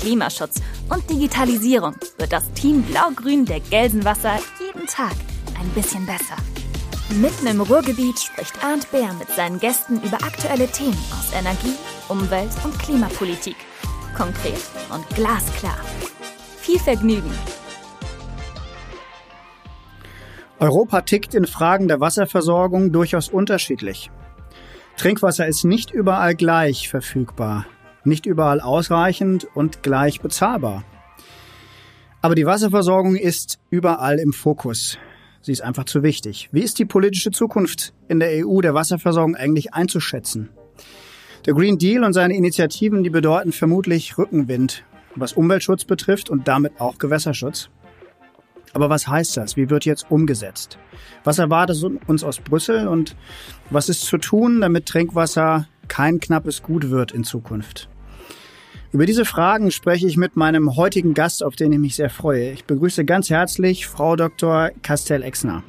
Klimaschutz und Digitalisierung wird das Team Blau-Grün der Gelsenwasser jeden Tag ein bisschen besser. Mitten im Ruhrgebiet spricht Arndt Bär mit seinen Gästen über aktuelle Themen aus Energie, Umwelt und Klimapolitik. Konkret und glasklar. Viel Vergnügen! Europa tickt in Fragen der Wasserversorgung durchaus unterschiedlich. Trinkwasser ist nicht überall gleich verfügbar, nicht überall ausreichend und gleich bezahlbar. Aber die Wasserversorgung ist überall im Fokus. Sie ist einfach zu wichtig. Wie ist die politische Zukunft in der EU der Wasserversorgung eigentlich einzuschätzen? Der Green Deal und seine Initiativen, die bedeuten vermutlich Rückenwind, was Umweltschutz betrifft und damit auch Gewässerschutz. Aber was heißt das? Wie wird jetzt umgesetzt? Was erwartet uns aus Brüssel und was ist zu tun, damit Trinkwasser kein knappes Gut wird in Zukunft? Über diese Fragen spreche ich mit meinem heutigen Gast, auf den ich mich sehr freue. Ich begrüße ganz herzlich Frau Dr. Castell-Exner.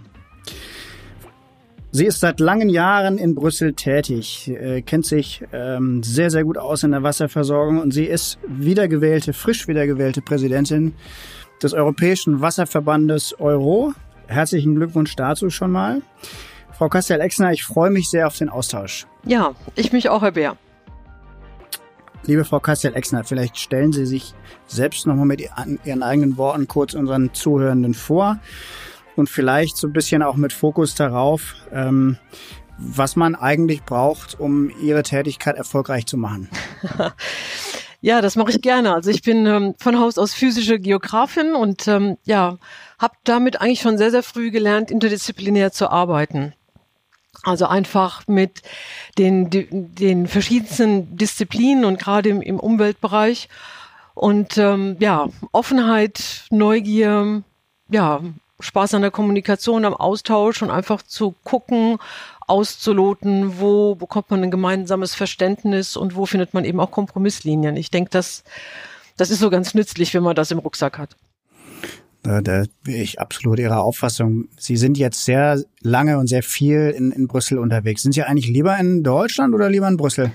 Sie ist seit langen Jahren in Brüssel tätig, äh, kennt sich ähm, sehr, sehr gut aus in der Wasserversorgung und sie ist wiedergewählte, frisch wiedergewählte Präsidentin des Europäischen Wasserverbandes Euro. Herzlichen Glückwunsch dazu schon mal. Frau Kastel-Exner, ich freue mich sehr auf den Austausch. Ja, ich mich auch, Herr Bär. Liebe Frau Kastel-Exner, vielleicht stellen Sie sich selbst nochmal mit Ihren eigenen Worten kurz unseren Zuhörenden vor und vielleicht so ein bisschen auch mit Fokus darauf, ähm, was man eigentlich braucht, um ihre Tätigkeit erfolgreich zu machen. Ja, das mache ich gerne. Also ich bin ähm, von Haus aus physische Geografin und ähm, ja, habe damit eigentlich schon sehr, sehr früh gelernt, interdisziplinär zu arbeiten. Also einfach mit den, den verschiedensten Disziplinen und gerade im, im Umweltbereich. Und ähm, ja, Offenheit, Neugier, ja, Spaß an der Kommunikation, am Austausch und einfach zu gucken, auszuloten, wo bekommt man ein gemeinsames Verständnis und wo findet man eben auch Kompromisslinien. Ich denke, das, das ist so ganz nützlich, wenn man das im Rucksack hat. Da, da bin ich absolut Ihrer Auffassung. Sie sind jetzt sehr lange und sehr viel in, in Brüssel unterwegs. Sind Sie eigentlich lieber in Deutschland oder lieber in Brüssel?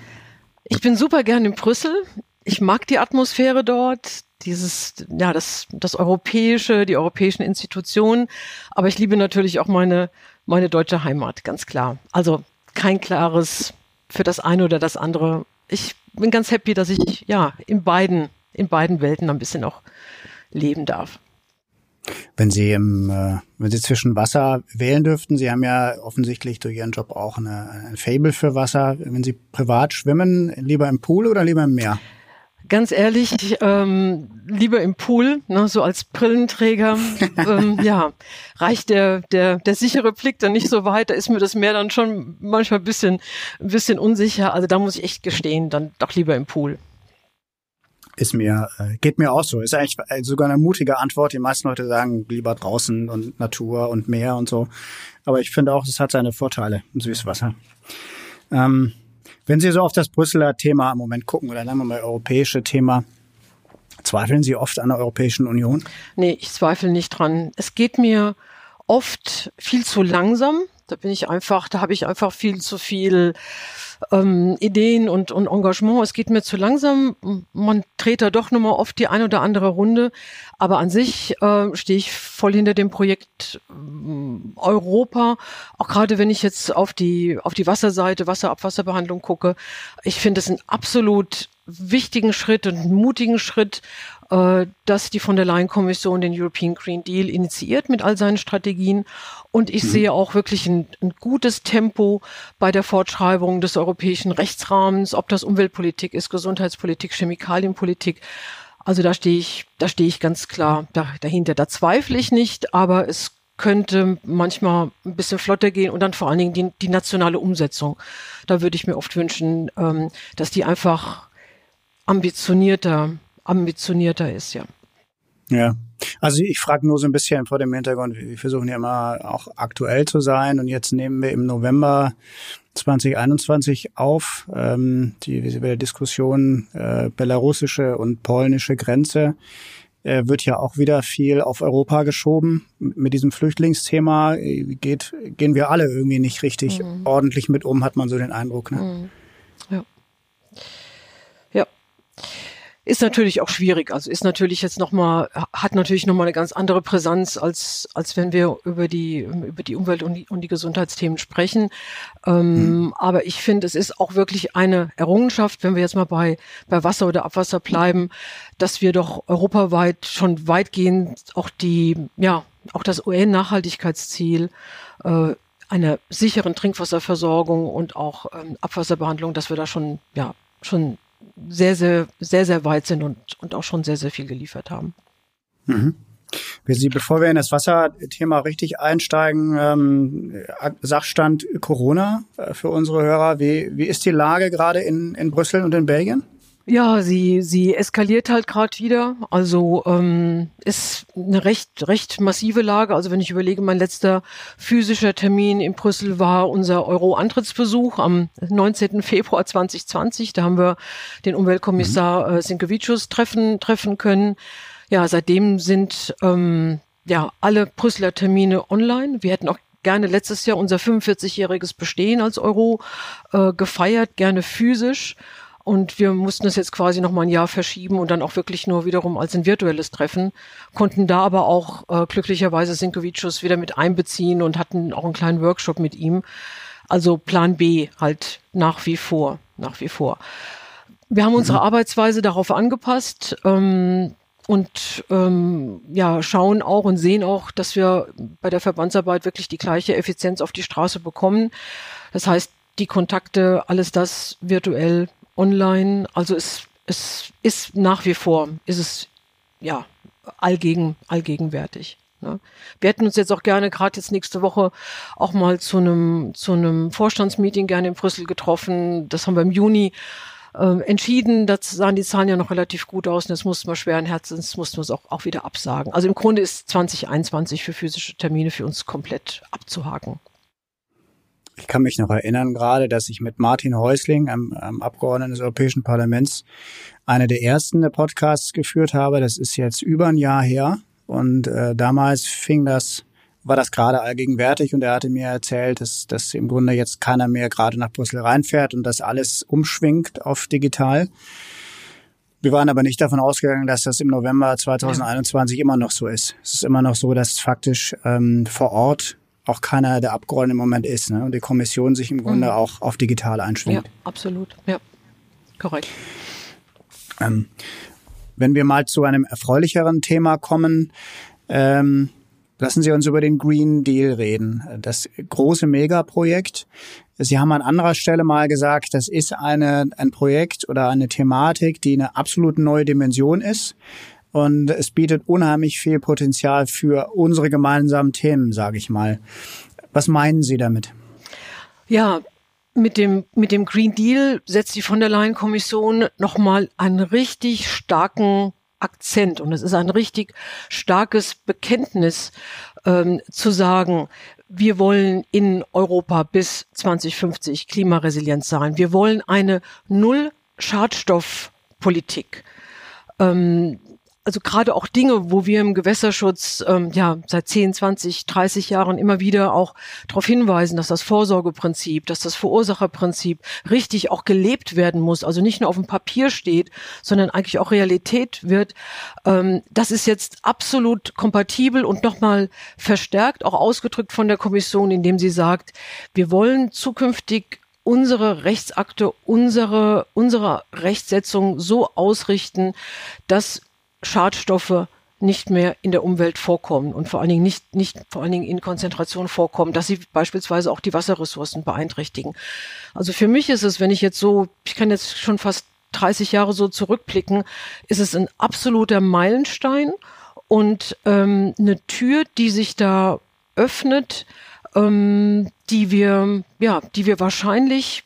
Ich bin super gern in Brüssel. Ich mag die Atmosphäre dort dieses, ja, das, das Europäische, die europäischen Institutionen. Aber ich liebe natürlich auch meine, meine deutsche Heimat, ganz klar. Also kein klares für das eine oder das andere. Ich bin ganz happy, dass ich, ja, in beiden, in beiden Welten ein bisschen auch leben darf. Wenn Sie im, äh, wenn Sie zwischen Wasser wählen dürften, Sie haben ja offensichtlich durch Ihren Job auch eine, ein Fable für Wasser. Wenn Sie privat schwimmen, lieber im Pool oder lieber im Meer? Ganz ehrlich, ähm, lieber im Pool, ne, so als Brillenträger. ähm, ja, reicht der, der, der sichere Blick dann nicht so weit. Da ist mir das Meer dann schon manchmal ein bisschen, ein bisschen unsicher. Also da muss ich echt gestehen, dann doch lieber im Pool. Ist mir, äh, geht mir auch so. Ist eigentlich sogar eine mutige Antwort. Die meisten Leute sagen lieber draußen und Natur und Meer und so. Aber ich finde auch, es hat seine Vorteile, ein Süßwasser. Ähm, wenn Sie so auf das Brüsseler Thema im Moment gucken oder sagen wir mal europäische Thema, zweifeln Sie oft an der Europäischen Union? Nee, ich zweifle nicht dran. Es geht mir oft viel zu langsam. Da bin ich einfach, da habe ich einfach viel zu viel ähm, Ideen und, und Engagement. Es geht mir zu langsam. Man dreht da doch nur mal oft die ein oder andere Runde. Aber an sich äh, stehe ich voll hinter dem Projekt äh, Europa. Auch gerade wenn ich jetzt auf die, auf die Wasserseite, Wasserabwasserbehandlung gucke. Ich finde es einen absolut wichtigen Schritt und mutigen Schritt, dass die von der Leyen-Kommission den European Green Deal initiiert mit all seinen Strategien. Und ich mhm. sehe auch wirklich ein, ein, gutes Tempo bei der Fortschreibung des europäischen Rechtsrahmens, ob das Umweltpolitik ist, Gesundheitspolitik, Chemikalienpolitik. Also da stehe ich, da stehe ich ganz klar da, dahinter. Da zweifle ich nicht, aber es könnte manchmal ein bisschen flotter gehen und dann vor allen Dingen die, die nationale Umsetzung. Da würde ich mir oft wünschen, ähm, dass die einfach ambitionierter ambitionierter ist, ja. Ja, also ich frage nur so ein bisschen vor dem Hintergrund, wir versuchen ja immer auch aktuell zu sein und jetzt nehmen wir im November 2021 auf die, die Diskussion äh, belarussische und polnische Grenze äh, wird ja auch wieder viel auf Europa geschoben. Mit diesem Flüchtlingsthema äh, geht, gehen wir alle irgendwie nicht richtig mhm. ordentlich mit um, hat man so den Eindruck. Ne? Mhm. Ja. Ja ist natürlich auch schwierig. Also ist natürlich jetzt nochmal, hat natürlich nochmal eine ganz andere Brisanz, als, als wenn wir über die, über die Umwelt und die, und die Gesundheitsthemen sprechen. Ähm, mhm. Aber ich finde, es ist auch wirklich eine Errungenschaft, wenn wir jetzt mal bei, bei Wasser oder Abwasser bleiben, dass wir doch europaweit schon weitgehend auch die, ja, auch das UN-Nachhaltigkeitsziel, äh, einer sicheren Trinkwasserversorgung und auch ähm, Abwasserbehandlung, dass wir da schon, ja, schon sehr, sehr, sehr, sehr weit sind und, und auch schon sehr, sehr viel geliefert haben. Mhm. Sie, bevor wir in das Wasserthema richtig einsteigen, ähm, Sachstand Corona äh, für unsere Hörer. Wie, wie ist die Lage gerade in, in Brüssel und in Belgien? Ja, sie, sie eskaliert halt gerade wieder. Also ähm, ist eine recht, recht massive Lage. Also wenn ich überlege, mein letzter physischer Termin in Brüssel war unser Euro-Antrittsbesuch am 19. Februar 2020. Da haben wir den Umweltkommissar mhm. äh, Sinkevicius treffen, treffen können. Ja, seitdem sind ähm, ja alle Brüsseler Termine online. Wir hätten auch gerne letztes Jahr unser 45-jähriges Bestehen als Euro äh, gefeiert, gerne physisch. Und wir mussten es jetzt quasi noch mal ein Jahr verschieben und dann auch wirklich nur wiederum als ein virtuelles Treffen, konnten da aber auch äh, glücklicherweise Sinkevicius wieder mit einbeziehen und hatten auch einen kleinen Workshop mit ihm. Also Plan B halt nach wie vor, nach wie vor. Wir haben unsere mhm. Arbeitsweise darauf angepasst ähm, und ähm, ja schauen auch und sehen auch, dass wir bei der Verbandsarbeit wirklich die gleiche Effizienz auf die Straße bekommen. Das heißt, die Kontakte, alles das virtuell online. Also es, es ist nach wie vor, ist es ja allgegen, allgegenwärtig. Ne? Wir hätten uns jetzt auch gerne gerade jetzt nächste Woche auch mal zu einem zu einem Vorstandsmeeting gerne in Brüssel getroffen. Das haben wir im Juni äh, entschieden. Da sahen die Zahlen ja noch relativ gut aus und das mussten wir schweren Herzens, mussten wir es auch, auch wieder absagen. Also im Grunde ist 2021 für physische Termine für uns komplett abzuhaken. Ich kann mich noch erinnern gerade, dass ich mit Martin Häusling, einem, einem Abgeordneten des Europäischen Parlaments, eine der ersten Podcasts geführt habe. Das ist jetzt über ein Jahr her. Und äh, damals fing das, war das gerade allgegenwärtig und er hatte mir erzählt, dass, dass im Grunde jetzt keiner mehr gerade nach Brüssel reinfährt und dass alles umschwingt auf digital. Wir waren aber nicht davon ausgegangen, dass das im November 2021 ja. immer noch so ist. Es ist immer noch so, dass faktisch ähm, vor Ort auch keiner der Abgeordneten im Moment ist ne? und die Kommission sich im Grunde mhm. auch auf digital einschwingt. Ja, absolut. Ja, korrekt. Ähm, wenn wir mal zu einem erfreulicheren Thema kommen, ähm, lassen Sie uns über den Green Deal reden. Das große Megaprojekt. Sie haben an anderer Stelle mal gesagt, das ist eine, ein Projekt oder eine Thematik, die eine absolut neue Dimension ist. Und es bietet unheimlich viel Potenzial für unsere gemeinsamen Themen, sage ich mal. Was meinen Sie damit? Ja, mit dem, mit dem Green Deal setzt die von der Leyen Kommission nochmal einen richtig starken Akzent und es ist ein richtig starkes Bekenntnis ähm, zu sagen, wir wollen in Europa bis 2050 klimaresilient sein. Wir wollen eine Null-Schadstoffpolitik. Ähm, also gerade auch Dinge, wo wir im Gewässerschutz ähm, ja seit 10, 20, 30 Jahren immer wieder auch darauf hinweisen, dass das Vorsorgeprinzip, dass das Verursacherprinzip richtig auch gelebt werden muss, also nicht nur auf dem Papier steht, sondern eigentlich auch Realität wird. Ähm, das ist jetzt absolut kompatibel und nochmal verstärkt, auch ausgedrückt von der Kommission, indem sie sagt, wir wollen zukünftig unsere Rechtsakte, unsere, unsere Rechtsetzung so ausrichten, dass Schadstoffe nicht mehr in der Umwelt vorkommen und vor allen Dingen nicht, nicht vor allen Dingen in Konzentration vorkommen, dass sie beispielsweise auch die Wasserressourcen beeinträchtigen. Also für mich ist es, wenn ich jetzt so, ich kann jetzt schon fast 30 Jahre so zurückblicken, ist es ein absoluter Meilenstein und ähm, eine Tür, die sich da öffnet, ähm, die wir, ja, die wir wahrscheinlich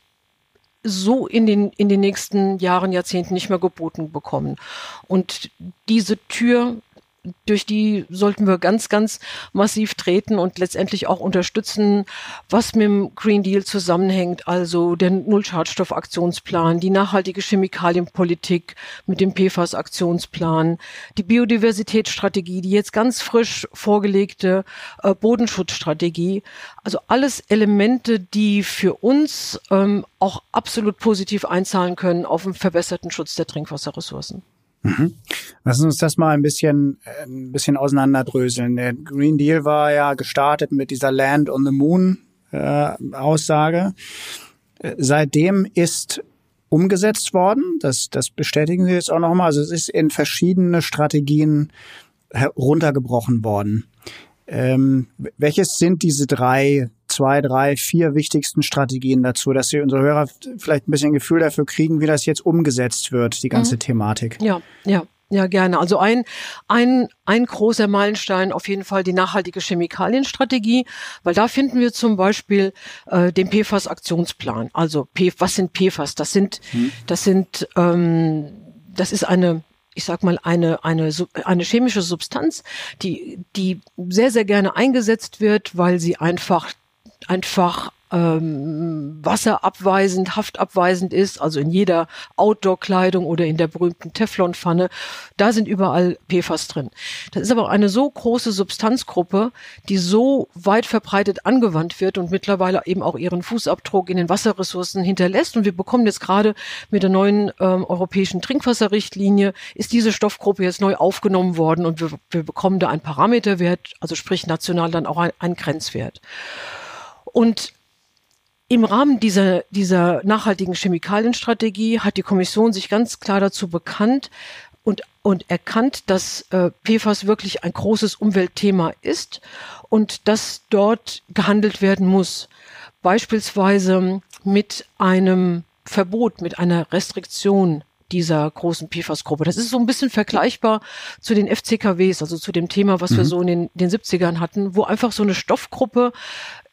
so in den, in den nächsten Jahren, Jahrzehnten nicht mehr geboten bekommen. Und diese Tür durch die sollten wir ganz, ganz massiv treten und letztendlich auch unterstützen, was mit dem Green Deal zusammenhängt, also der Nullschadstoffaktionsplan, die nachhaltige Chemikalienpolitik mit dem PFAS-Aktionsplan, die Biodiversitätsstrategie, die jetzt ganz frisch vorgelegte äh, Bodenschutzstrategie. Also alles Elemente, die für uns ähm, auch absolut positiv einzahlen können auf einen verbesserten Schutz der Trinkwasserressourcen. Mhm. Lass uns das mal ein bisschen, ein bisschen auseinanderdröseln. Der Green Deal war ja gestartet mit dieser Land on the Moon äh, Aussage. Äh, seitdem ist umgesetzt worden. Das, das bestätigen Sie jetzt auch nochmal. Also es ist in verschiedene Strategien heruntergebrochen worden. Ähm, welches sind diese drei zwei, drei, vier wichtigsten Strategien dazu, dass Sie unsere Hörer vielleicht ein bisschen Gefühl dafür kriegen, wie das jetzt umgesetzt wird, die ganze mhm. Thematik. Ja, ja. Ja, gerne. Also ein, ein, ein großer Meilenstein auf jeden Fall die nachhaltige Chemikalienstrategie, weil da finden wir zum Beispiel äh, den PFAS-Aktionsplan. Also P, was sind PFAS? Das sind, hm. das sind, ähm, das ist eine ich sag mal, eine, eine, eine chemische Substanz, die, die sehr, sehr gerne eingesetzt wird, weil sie einfach einfach ähm, wasserabweisend, haftabweisend ist, also in jeder Outdoor-Kleidung oder in der berühmten Teflonpfanne, da sind überall PFAS drin. Das ist aber eine so große Substanzgruppe, die so weit verbreitet angewandt wird und mittlerweile eben auch ihren Fußabdruck in den Wasserressourcen hinterlässt. Und wir bekommen jetzt gerade mit der neuen ähm, europäischen Trinkwasserrichtlinie, ist diese Stoffgruppe jetzt neu aufgenommen worden und wir, wir bekommen da einen Parameterwert, also sprich national dann auch ein, einen Grenzwert. Und im Rahmen dieser, dieser nachhaltigen Chemikalienstrategie hat die Kommission sich ganz klar dazu bekannt und, und erkannt, dass äh, PFAS wirklich ein großes Umweltthema ist und dass dort gehandelt werden muss. Beispielsweise mit einem Verbot, mit einer Restriktion dieser großen PFAS-Gruppe. Das ist so ein bisschen vergleichbar zu den FCKWs, also zu dem Thema, was mhm. wir so in den, den 70ern hatten, wo einfach so eine Stoffgruppe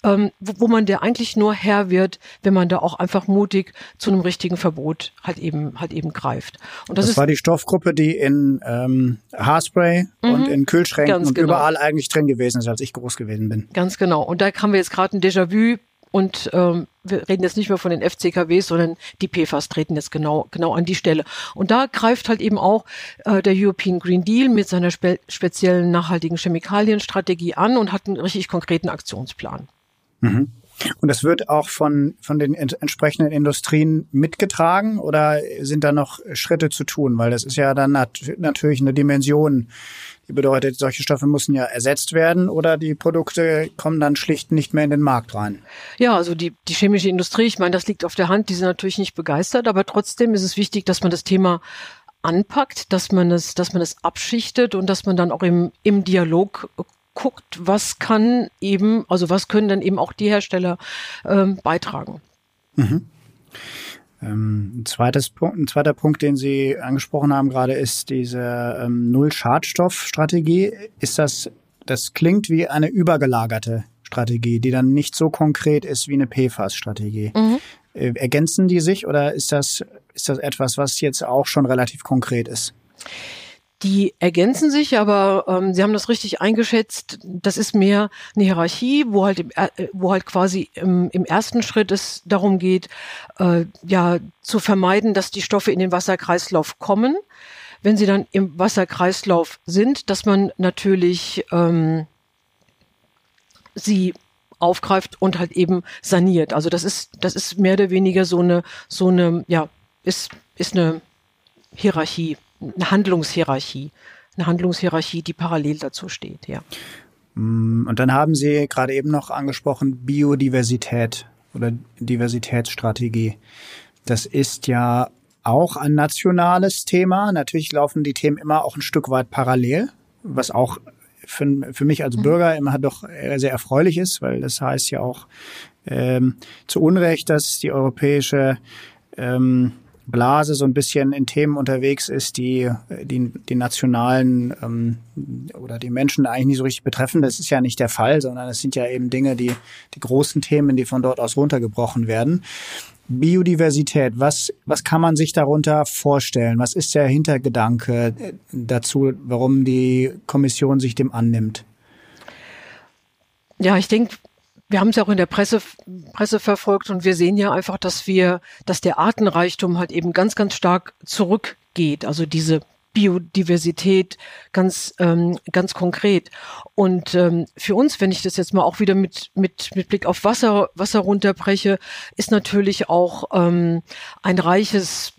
ähm, wo, wo man der eigentlich nur Herr wird, wenn man da auch einfach mutig zu einem richtigen Verbot halt eben halt eben greift. Und das, das ist, war die Stoffgruppe, die in ähm, Haarspray mhm, und in Kühlschränken und genau. überall eigentlich drin gewesen ist, als ich groß gewesen bin. Ganz genau. Und da haben wir jetzt gerade ein Déjà-vu und ähm, wir reden jetzt nicht mehr von den FCKWs, sondern die PFAS treten jetzt genau, genau an die Stelle. Und da greift halt eben auch äh, der European Green Deal mit seiner spe speziellen nachhaltigen Chemikalienstrategie an und hat einen richtig konkreten Aktionsplan. Mhm. Und das wird auch von, von den entsprechenden Industrien mitgetragen oder sind da noch Schritte zu tun? Weil das ist ja dann nat natürlich eine Dimension, bedeutet, solche Stoffe müssen ja ersetzt werden oder die Produkte kommen dann schlicht nicht mehr in den Markt rein. Ja, also die, die chemische Industrie, ich meine, das liegt auf der Hand, die sind natürlich nicht begeistert, aber trotzdem ist es wichtig, dass man das Thema anpackt, dass man es, dass man es abschichtet und dass man dann auch im, im Dialog guckt, was kann eben, also was können dann eben auch die Hersteller ähm, beitragen. Mhm. Ähm, ein, zweites Punkt, ein zweiter Punkt, den Sie angesprochen haben gerade, ist diese ähm, Null-Schadstoff-Strategie. Ist das, das klingt wie eine übergelagerte Strategie, die dann nicht so konkret ist wie eine PFAS-Strategie. Mhm. Äh, ergänzen die sich oder ist das, ist das etwas, was jetzt auch schon relativ konkret ist? Die ergänzen sich, aber ähm, Sie haben das richtig eingeschätzt. Das ist mehr eine Hierarchie, wo halt, im, äh, wo halt quasi im, im ersten Schritt es darum geht, äh, ja zu vermeiden, dass die Stoffe in den Wasserkreislauf kommen. Wenn sie dann im Wasserkreislauf sind, dass man natürlich ähm, sie aufgreift und halt eben saniert. Also das ist das ist mehr oder weniger so eine so eine ja ist ist eine Hierarchie eine Handlungshierarchie, eine Handlungshierarchie, die parallel dazu steht, ja. Mm, und dann haben Sie gerade eben noch angesprochen Biodiversität oder Diversitätsstrategie. Das ist ja auch ein nationales Thema. Natürlich laufen die Themen immer auch ein Stück weit parallel, was auch für, für mich als mhm. Bürger immer doch sehr erfreulich ist, weil das heißt ja auch ähm, zu Unrecht, dass die europäische ähm, Blase so ein bisschen in Themen unterwegs ist, die die, die nationalen ähm, oder die Menschen eigentlich nicht so richtig betreffen. Das ist ja nicht der Fall, sondern es sind ja eben Dinge, die die großen Themen, die von dort aus runtergebrochen werden. Biodiversität, was, was kann man sich darunter vorstellen? Was ist der Hintergedanke dazu, warum die Kommission sich dem annimmt? Ja, ich denke, wir haben es ja auch in der Presse, Presse verfolgt und wir sehen ja einfach, dass wir, dass der Artenreichtum halt eben ganz, ganz stark zurückgeht. Also diese Biodiversität ganz, ähm, ganz konkret. Und ähm, für uns, wenn ich das jetzt mal auch wieder mit, mit, mit Blick auf Wasser, Wasser runterbreche, ist natürlich auch ähm, ein reiches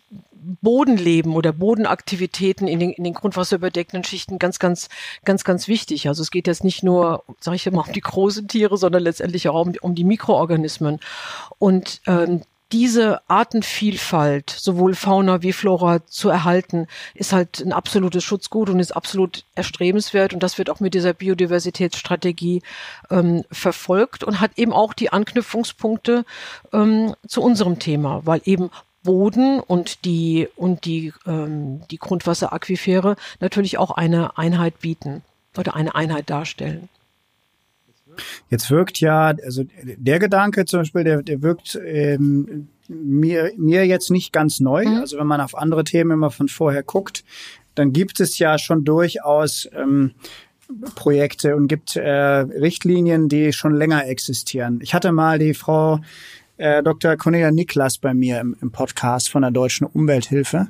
Bodenleben oder Bodenaktivitäten in den, in den grundwasserüberdeckenden Schichten ganz, ganz, ganz, ganz wichtig. Also es geht jetzt nicht nur, sage ich immer, um die großen Tiere, sondern letztendlich auch um, um die Mikroorganismen. Und ähm, diese Artenvielfalt, sowohl Fauna wie Flora, zu erhalten, ist halt ein absolutes Schutzgut und ist absolut erstrebenswert. Und das wird auch mit dieser Biodiversitätsstrategie ähm, verfolgt und hat eben auch die Anknüpfungspunkte ähm, zu unserem Thema, weil eben Boden und die und die ähm, die Grundwasseraquifere natürlich auch eine Einheit bieten oder eine Einheit darstellen. Jetzt wirkt ja, also der Gedanke zum Beispiel, der, der wirkt ähm, mir, mir jetzt nicht ganz neu. Mhm. Also wenn man auf andere Themen immer von vorher guckt, dann gibt es ja schon durchaus ähm, Projekte und gibt äh, Richtlinien, die schon länger existieren. Ich hatte mal die Frau äh, Dr. Cornelia Niklas bei mir im, im Podcast von der Deutschen Umwelthilfe,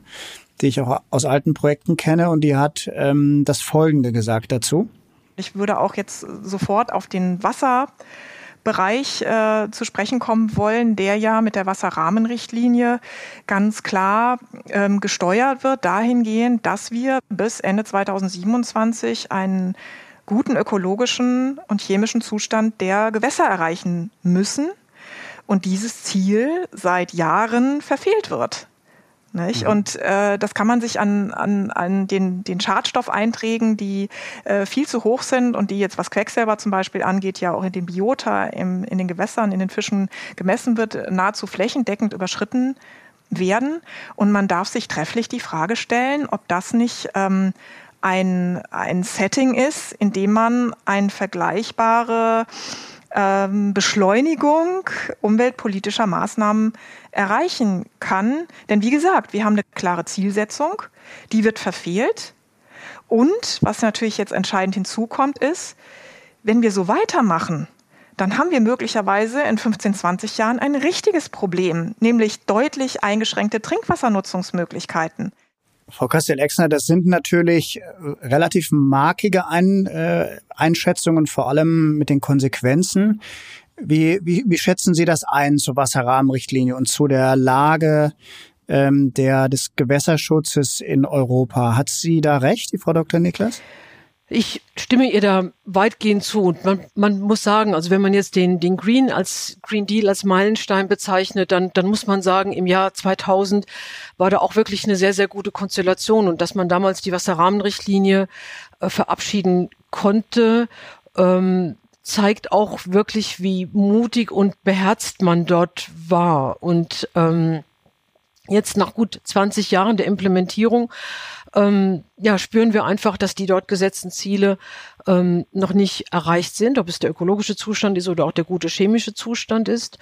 die ich auch aus alten Projekten kenne und die hat ähm, das Folgende gesagt dazu. Ich würde auch jetzt sofort auf den Wasserbereich äh, zu sprechen kommen wollen, der ja mit der Wasserrahmenrichtlinie ganz klar ähm, gesteuert wird, dahingehend, dass wir bis Ende 2027 einen guten ökologischen und chemischen Zustand der Gewässer erreichen müssen und dieses Ziel seit Jahren verfehlt wird. Mhm. Und äh, das kann man sich an, an, an den, den Schadstoffeinträgen, die äh, viel zu hoch sind und die jetzt, was Quecksilber zum Beispiel angeht, ja auch in den Biota, im, in den Gewässern, in den Fischen gemessen wird, nahezu flächendeckend überschritten werden. Und man darf sich trefflich die Frage stellen, ob das nicht ähm, ein, ein Setting ist, in dem man ein vergleichbare ähm, Beschleunigung umweltpolitischer Maßnahmen erreichen kann. Denn wie gesagt, wir haben eine klare Zielsetzung, die wird verfehlt. Und was natürlich jetzt entscheidend hinzukommt, ist, wenn wir so weitermachen, dann haben wir möglicherweise in 15, 20 Jahren ein richtiges Problem, nämlich deutlich eingeschränkte Trinkwassernutzungsmöglichkeiten. Frau Kastel-Exner, das sind natürlich äh, relativ markige Ein, äh, Einschätzungen, vor allem mit den Konsequenzen. Wie, wie, wie schätzen Sie das ein zur Wasserrahmenrichtlinie und zu der Lage ähm, der, des Gewässerschutzes in Europa? Hat sie da recht, die Frau Dr. Niklas? Ich stimme ihr da weitgehend zu. Und man, man muss sagen, also wenn man jetzt den, den Green als Green Deal als Meilenstein bezeichnet, dann, dann muss man sagen, im Jahr 2000 war da auch wirklich eine sehr, sehr gute Konstellation und dass man damals die Wasserrahmenrichtlinie äh, verabschieden konnte, ähm, zeigt auch wirklich, wie mutig und beherzt man dort war. Und ähm, jetzt nach gut 20 Jahren der Implementierung ähm, ja, spüren wir einfach, dass die dort gesetzten Ziele ähm, noch nicht erreicht sind, ob es der ökologische Zustand ist oder auch der gute chemische Zustand ist.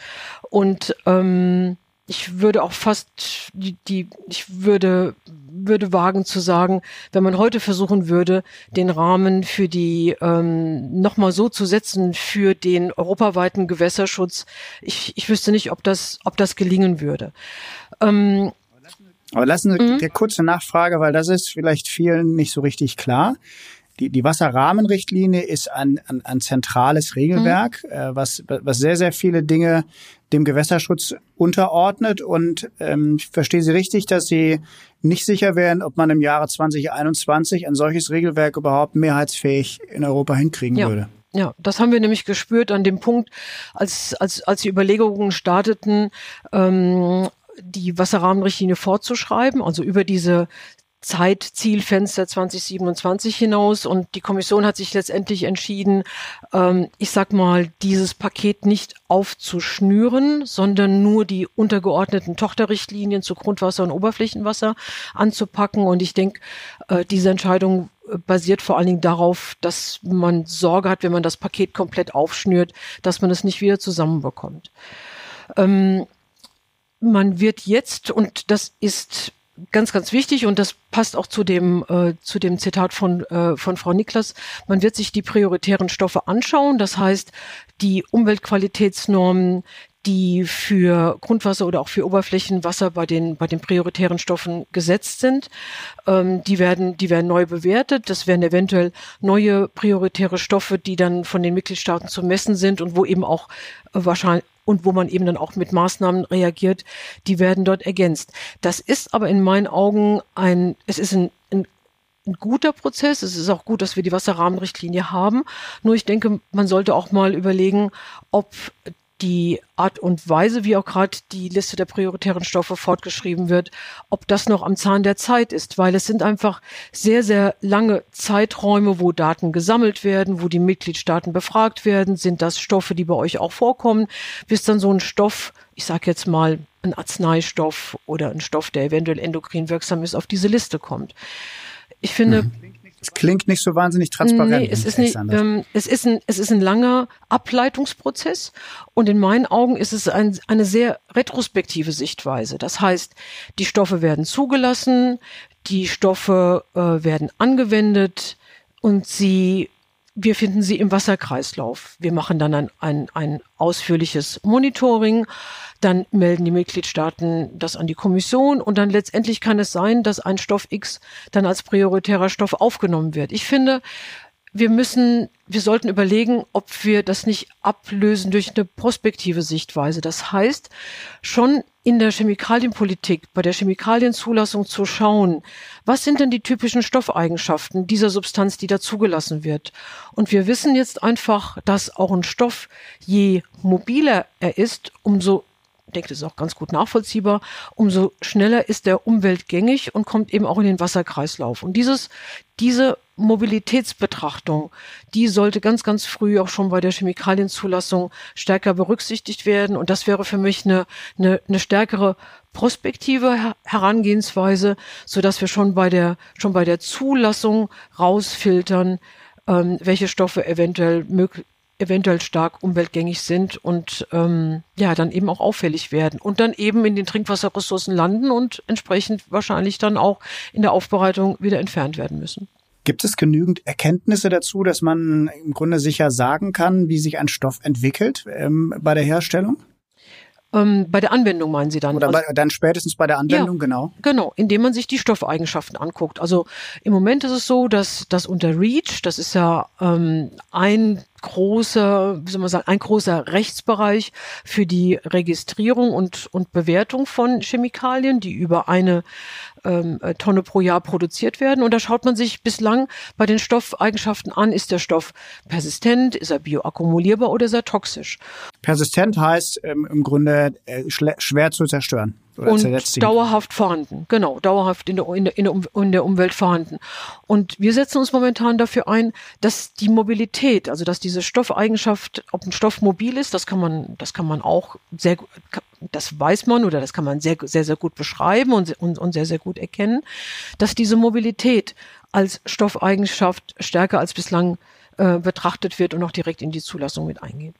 Und ähm, ich würde auch fast die, die ich würde würde wagen zu sagen, wenn man heute versuchen würde, den Rahmen für die ähm, nochmal so zu setzen für den europaweiten Gewässerschutz, ich, ich wüsste nicht, ob das ob das gelingen würde. Ähm, aber lassen Sie mhm. eine kurze Nachfrage, weil das ist vielleicht vielen nicht so richtig klar. Die, die Wasserrahmenrichtlinie ist ein, ein, ein zentrales Regelwerk, mhm. äh, was, was sehr, sehr viele Dinge dem Gewässerschutz unterordnet. Und ähm, ich verstehe Sie richtig, dass Sie nicht sicher wären, ob man im Jahre 2021 ein solches Regelwerk überhaupt mehrheitsfähig in Europa hinkriegen ja. würde. Ja, das haben wir nämlich gespürt an dem Punkt, als, als, als die Überlegungen starteten, ähm, die Wasserrahmenrichtlinie fortzuschreiben, also über diese Zeitzielfenster 2027 hinaus und die Kommission hat sich letztendlich entschieden, ähm, ich sag mal, dieses Paket nicht aufzuschnüren, sondern nur die untergeordneten Tochterrichtlinien zu Grundwasser und Oberflächenwasser anzupacken. Und ich denke, äh, diese Entscheidung basiert vor allen Dingen darauf, dass man Sorge hat, wenn man das Paket komplett aufschnürt, dass man es nicht wieder zusammenbekommt. Ähm, man wird jetzt, und das ist ganz, ganz wichtig und das passt auch zu dem, äh, zu dem Zitat von, äh, von Frau Niklas. Man wird sich die prioritären Stoffe anschauen. Das heißt, die Umweltqualitätsnormen, die für Grundwasser oder auch für Oberflächenwasser bei den, bei den prioritären Stoffen gesetzt sind. Ähm, die werden, die werden neu bewertet. Das werden eventuell neue prioritäre Stoffe, die dann von den Mitgliedstaaten zu messen sind und wo eben auch wahrscheinlich und wo man eben dann auch mit Maßnahmen reagiert, die werden dort ergänzt. Das ist aber in meinen Augen ein, es ist ein, ein ein guter Prozess. Es ist auch gut, dass wir die Wasserrahmenrichtlinie haben. Nur ich denke, man sollte auch mal überlegen, ob die Art und Weise, wie auch gerade die Liste der prioritären Stoffe fortgeschrieben wird, ob das noch am Zahn der Zeit ist, weil es sind einfach sehr, sehr lange Zeiträume, wo Daten gesammelt werden, wo die Mitgliedstaaten befragt werden. Sind das Stoffe, die bei euch auch vorkommen? Bis dann so ein Stoff, ich sage jetzt mal ein Arzneistoff oder ein Stoff, der eventuell endokrin wirksam ist, auf diese Liste kommt. Ich finde, mhm. Es klingt nicht so wahnsinnig transparent. Nee, es ist, nicht, ähm, es, ist ein, es ist ein langer Ableitungsprozess und in meinen Augen ist es ein, eine sehr retrospektive Sichtweise. Das heißt, die Stoffe werden zugelassen, die Stoffe äh, werden angewendet und sie wir finden sie im Wasserkreislauf. Wir machen dann ein, ein, ein ausführliches Monitoring dann melden die Mitgliedstaaten das an die Kommission und dann letztendlich kann es sein, dass ein Stoff X dann als prioritärer Stoff aufgenommen wird. Ich finde, wir müssen, wir sollten überlegen, ob wir das nicht ablösen durch eine prospektive Sichtweise. Das heißt, schon in der Chemikalienpolitik, bei der Chemikalienzulassung zu schauen, was sind denn die typischen Stoffeigenschaften dieser Substanz, die da zugelassen wird? Und wir wissen jetzt einfach, dass auch ein Stoff, je mobiler er ist, umso das ist auch ganz gut nachvollziehbar, umso schneller ist der umweltgängig und kommt eben auch in den Wasserkreislauf. Und dieses, diese Mobilitätsbetrachtung, die sollte ganz, ganz früh auch schon bei der Chemikalienzulassung stärker berücksichtigt werden. Und das wäre für mich eine, eine, eine stärkere prospektive Herangehensweise, so dass wir schon bei der, schon bei der Zulassung rausfiltern, ähm, welche Stoffe eventuell möglich eventuell stark umweltgängig sind und ähm, ja dann eben auch auffällig werden und dann eben in den Trinkwasserressourcen landen und entsprechend wahrscheinlich dann auch in der Aufbereitung wieder entfernt werden müssen. Gibt es genügend Erkenntnisse dazu, dass man im Grunde sicher sagen kann, wie sich ein Stoff entwickelt ähm, bei der Herstellung? Ähm, bei der Anwendung meinen Sie dann? Oder bei, dann spätestens bei der Anwendung, ja, genau. Genau, indem man sich die Stoffeigenschaften anguckt. Also im Moment ist es so, dass das unter REACH, das ist ja ähm, ein großer, wie soll man sagen, ein großer Rechtsbereich für die Registrierung und, und Bewertung von Chemikalien, die über eine ähm, Tonne pro Jahr produziert werden. Und da schaut man sich bislang bei den Stoffeigenschaften an, ist der Stoff persistent, ist er bioakkumulierbar oder ist er toxisch? Persistent heißt ähm, im Grunde äh, schwer zu zerstören und dauerhaft vorhanden. Genau, dauerhaft in der, in, der, in der Umwelt vorhanden. Und wir setzen uns momentan dafür ein, dass die Mobilität, also dass diese Stoffeigenschaft, ob ein Stoff mobil ist, das kann man, das kann man auch sehr, das weiß man oder das kann man sehr, sehr, sehr gut beschreiben und, und, und sehr, sehr gut erkennen, dass diese Mobilität als Stoffeigenschaft stärker als bislang äh, betrachtet wird und auch direkt in die Zulassung mit eingeht.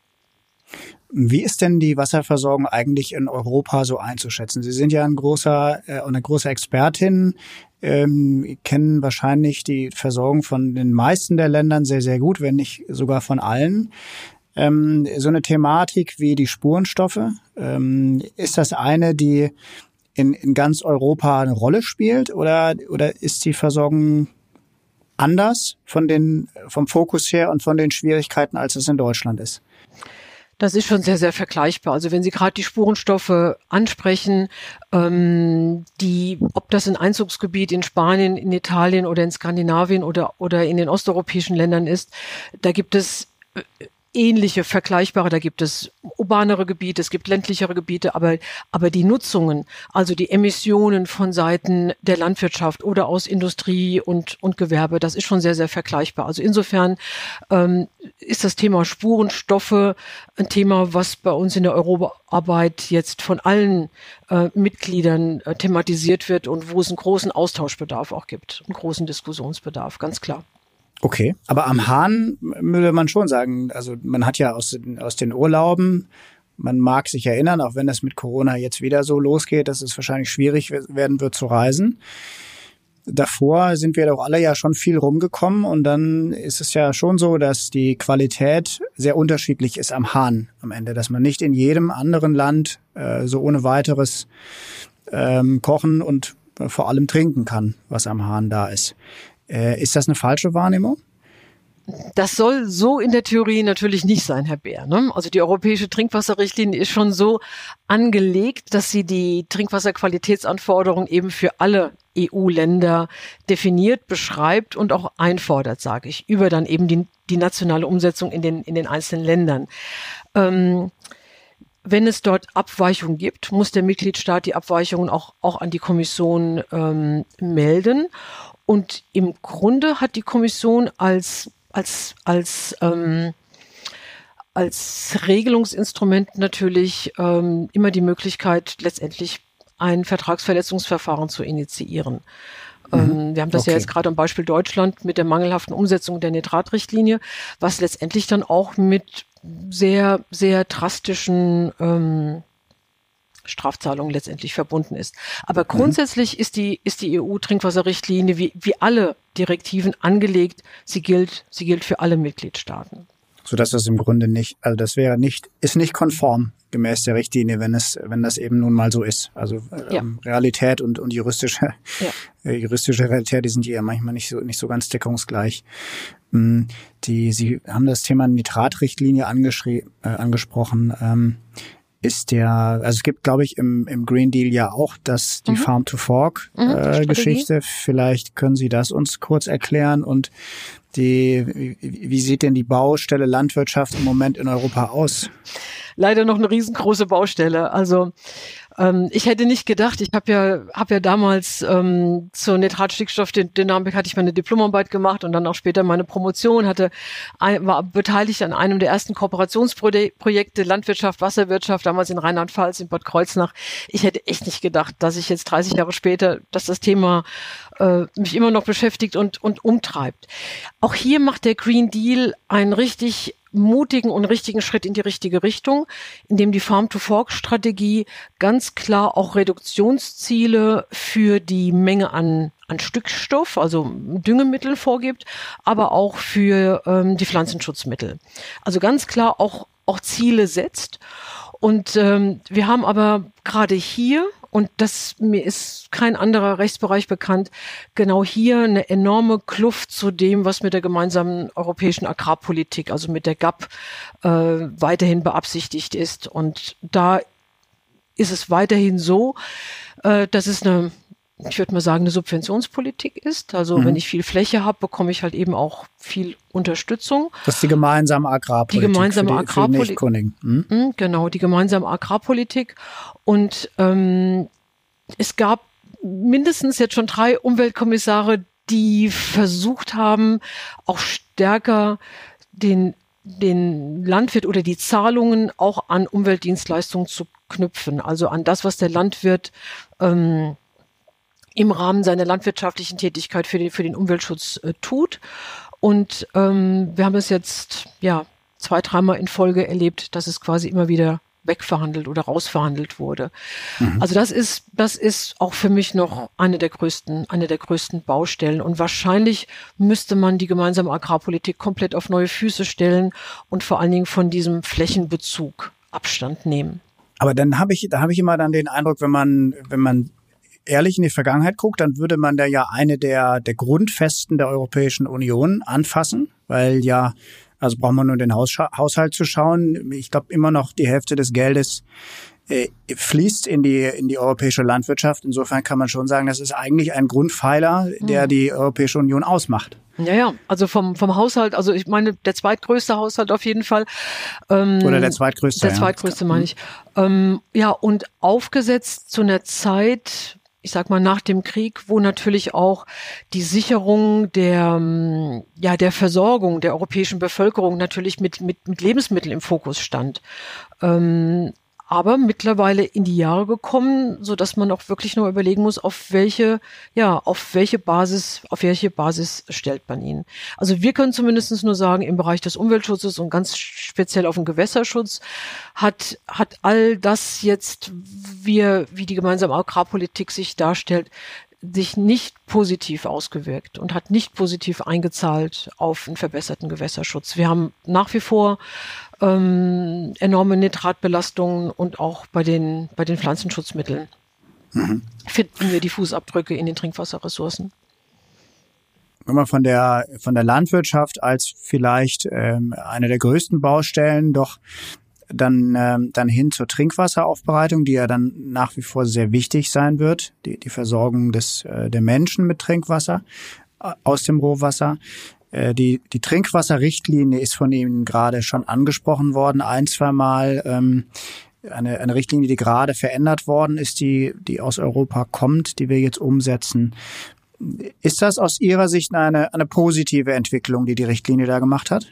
Wie ist denn die Wasserversorgung eigentlich in Europa so einzuschätzen? Sie sind ja ein großer, äh, eine große Expertin, ähm, kennen wahrscheinlich die Versorgung von den meisten der Ländern sehr, sehr gut, wenn nicht sogar von allen. Ähm, so eine Thematik wie die Spurenstoffe, ähm, ist das eine, die in, in ganz Europa eine Rolle spielt oder, oder ist die Versorgung anders von den, vom Fokus her und von den Schwierigkeiten, als es in Deutschland ist? Das ist schon sehr, sehr vergleichbar. Also wenn Sie gerade die Spurenstoffe ansprechen, ähm, die, ob das ein Einzugsgebiet in Spanien, in Italien oder in Skandinavien oder, oder in den osteuropäischen Ländern ist, da gibt es äh, ähnliche, vergleichbare. Da gibt es urbanere Gebiete, es gibt ländlichere Gebiete, aber, aber die Nutzungen, also die Emissionen von Seiten der Landwirtschaft oder aus Industrie und, und Gewerbe, das ist schon sehr, sehr vergleichbar. Also insofern ähm, ist das Thema Spurenstoffe ein Thema, was bei uns in der Europaarbeit jetzt von allen äh, Mitgliedern äh, thematisiert wird und wo es einen großen Austauschbedarf auch gibt, einen großen Diskussionsbedarf, ganz klar. Okay, aber am Hahn würde man schon sagen, also man hat ja aus, aus den Urlauben, man mag sich erinnern, auch wenn das mit Corona jetzt wieder so losgeht, dass es wahrscheinlich schwierig werden wird zu reisen. Davor sind wir doch alle ja schon viel rumgekommen und dann ist es ja schon so, dass die Qualität sehr unterschiedlich ist am Hahn am Ende, dass man nicht in jedem anderen Land äh, so ohne weiteres ähm, kochen und vor allem trinken kann, was am Hahn da ist. Äh, ist das eine falsche Wahrnehmung? Das soll so in der Theorie natürlich nicht sein, Herr Bär. Ne? Also die europäische Trinkwasserrichtlinie ist schon so angelegt, dass sie die Trinkwasserqualitätsanforderungen eben für alle EU-Länder definiert, beschreibt und auch einfordert, sage ich, über dann eben die, die nationale Umsetzung in den, in den einzelnen Ländern. Ähm, wenn es dort Abweichungen gibt, muss der Mitgliedstaat die Abweichungen auch, auch an die Kommission ähm, melden. Und im Grunde hat die Kommission als, als, als, ähm, als Regelungsinstrument natürlich ähm, immer die Möglichkeit, letztendlich ein Vertragsverletzungsverfahren zu initiieren. Mhm. Ähm, wir haben das okay. ja jetzt gerade am Beispiel Deutschland mit der mangelhaften Umsetzung der Nitratrichtlinie, was letztendlich dann auch mit sehr, sehr drastischen ähm, Strafzahlungen letztendlich verbunden ist. Aber mhm. grundsätzlich mhm. ist die, ist die EU-Trinkwasserrichtlinie wie, wie alle Direktiven angelegt. Sie gilt, sie gilt für alle Mitgliedstaaten. So dass das im Grunde nicht, also das wäre nicht, ist nicht konform gemäß der Richtlinie, wenn es, wenn das eben nun mal so ist. Also ja. ähm, Realität und, und juristische, ja. äh, juristische Realität, die sind ja manchmal nicht so, nicht so ganz deckungsgleich. Ähm, die, Sie haben das Thema Nitratrichtlinie äh, angesprochen. Ähm, ist der, also es gibt, glaube ich, im, im Green Deal ja auch das, die mhm. Farm-to-Fork-Geschichte. Mhm, äh, Vielleicht können Sie das uns kurz erklären und die, wie sieht denn die Baustelle Landwirtschaft im Moment in Europa aus? Leider noch eine riesengroße Baustelle. Also ähm, ich hätte nicht gedacht, ich habe ja, hab ja damals ähm, zur Nitratstickstoffdynamik hatte ich meine Diplomarbeit gemacht und dann auch später meine Promotion, hatte war beteiligt an einem der ersten Kooperationsprojekte Landwirtschaft, Wasserwirtschaft, damals in Rheinland-Pfalz, in Bad Kreuznach. Ich hätte echt nicht gedacht, dass ich jetzt 30 Jahre später, dass das Thema äh, mich immer noch beschäftigt und, und umtreibt. Auch hier macht der Green Deal einen richtig mutigen und richtigen Schritt in die richtige Richtung, indem die Farm-to-Fork-Strategie ganz klar auch Reduktionsziele für die Menge an, an Stückstoff, also Düngemittel vorgibt, aber auch für ähm, die Pflanzenschutzmittel. Also ganz klar auch, auch Ziele setzt. Und ähm, wir haben aber gerade hier und das mir ist kein anderer Rechtsbereich bekannt, genau hier eine enorme Kluft zu dem, was mit der gemeinsamen europäischen Agrarpolitik, also mit der GAP, äh, weiterhin beabsichtigt ist. Und da ist es weiterhin so, äh, dass es eine ich würde mal sagen, eine Subventionspolitik ist. Also mhm. wenn ich viel Fläche habe, bekomme ich halt eben auch viel Unterstützung. Das ist die gemeinsame Agrarpolitik. Die gemeinsame Agrarpolitik. Mhm. Genau, die gemeinsame Agrarpolitik. Und ähm, es gab mindestens jetzt schon drei Umweltkommissare, die versucht haben, auch stärker den den Landwirt oder die Zahlungen auch an Umweltdienstleistungen zu knüpfen, also an das, was der Landwirt ähm, im Rahmen seiner landwirtschaftlichen Tätigkeit für den, für den Umweltschutz äh, tut. Und ähm, wir haben es jetzt ja zwei, dreimal in Folge erlebt, dass es quasi immer wieder wegverhandelt oder rausverhandelt wurde. Mhm. Also das ist, das ist auch für mich noch eine der größten, eine der größten Baustellen. Und wahrscheinlich müsste man die gemeinsame Agrarpolitik komplett auf neue Füße stellen und vor allen Dingen von diesem Flächenbezug Abstand nehmen. Aber dann habe ich, da habe ich immer dann den Eindruck, wenn man, wenn man ehrlich in die Vergangenheit guckt, dann würde man da ja eine der, der Grundfesten der Europäischen Union anfassen, weil ja, also braucht man nur den Haushalt zu schauen. Ich glaube immer noch die Hälfte des Geldes äh, fließt in die, in die europäische Landwirtschaft. Insofern kann man schon sagen, das ist eigentlich ein Grundpfeiler, der mhm. die Europäische Union ausmacht. Ja, ja, also vom, vom Haushalt, also ich meine, der zweitgrößte Haushalt auf jeden Fall. Ähm, Oder der zweitgrößte. Der zweitgrößte ja. meine ich. Ähm, ja, und aufgesetzt zu einer Zeit, ich sag mal, nach dem Krieg, wo natürlich auch die Sicherung der, ähm, ja, der Versorgung der europäischen Bevölkerung natürlich mit, mit, mit Lebensmitteln im Fokus stand. Ähm, aber mittlerweile in die Jahre gekommen, so dass man auch wirklich nur überlegen muss, auf welche, ja, auf welche Basis, auf welche Basis stellt man ihn. Also wir können zumindest nur sagen, im Bereich des Umweltschutzes und ganz speziell auf den Gewässerschutz hat, hat all das jetzt, wir, wie die gemeinsame Agrarpolitik sich darstellt, sich nicht positiv ausgewirkt und hat nicht positiv eingezahlt auf einen verbesserten Gewässerschutz. Wir haben nach wie vor ähm, enorme Nitratbelastungen und auch bei den, bei den Pflanzenschutzmitteln mhm. finden wir die Fußabdrücke in den Trinkwasserressourcen. Wenn man von der, von der Landwirtschaft als vielleicht ähm, eine der größten Baustellen doch dann, ähm, dann hin zur Trinkwasseraufbereitung, die ja dann nach wie vor sehr wichtig sein wird, die, die Versorgung des, äh, der Menschen mit Trinkwasser äh, aus dem Rohwasser. Äh, die, die Trinkwasserrichtlinie ist von Ihnen gerade schon angesprochen worden, ein, zwei Mal. Ähm, eine, eine Richtlinie, die gerade verändert worden ist, die, die aus Europa kommt, die wir jetzt umsetzen. Ist das aus Ihrer Sicht eine, eine positive Entwicklung, die die Richtlinie da gemacht hat?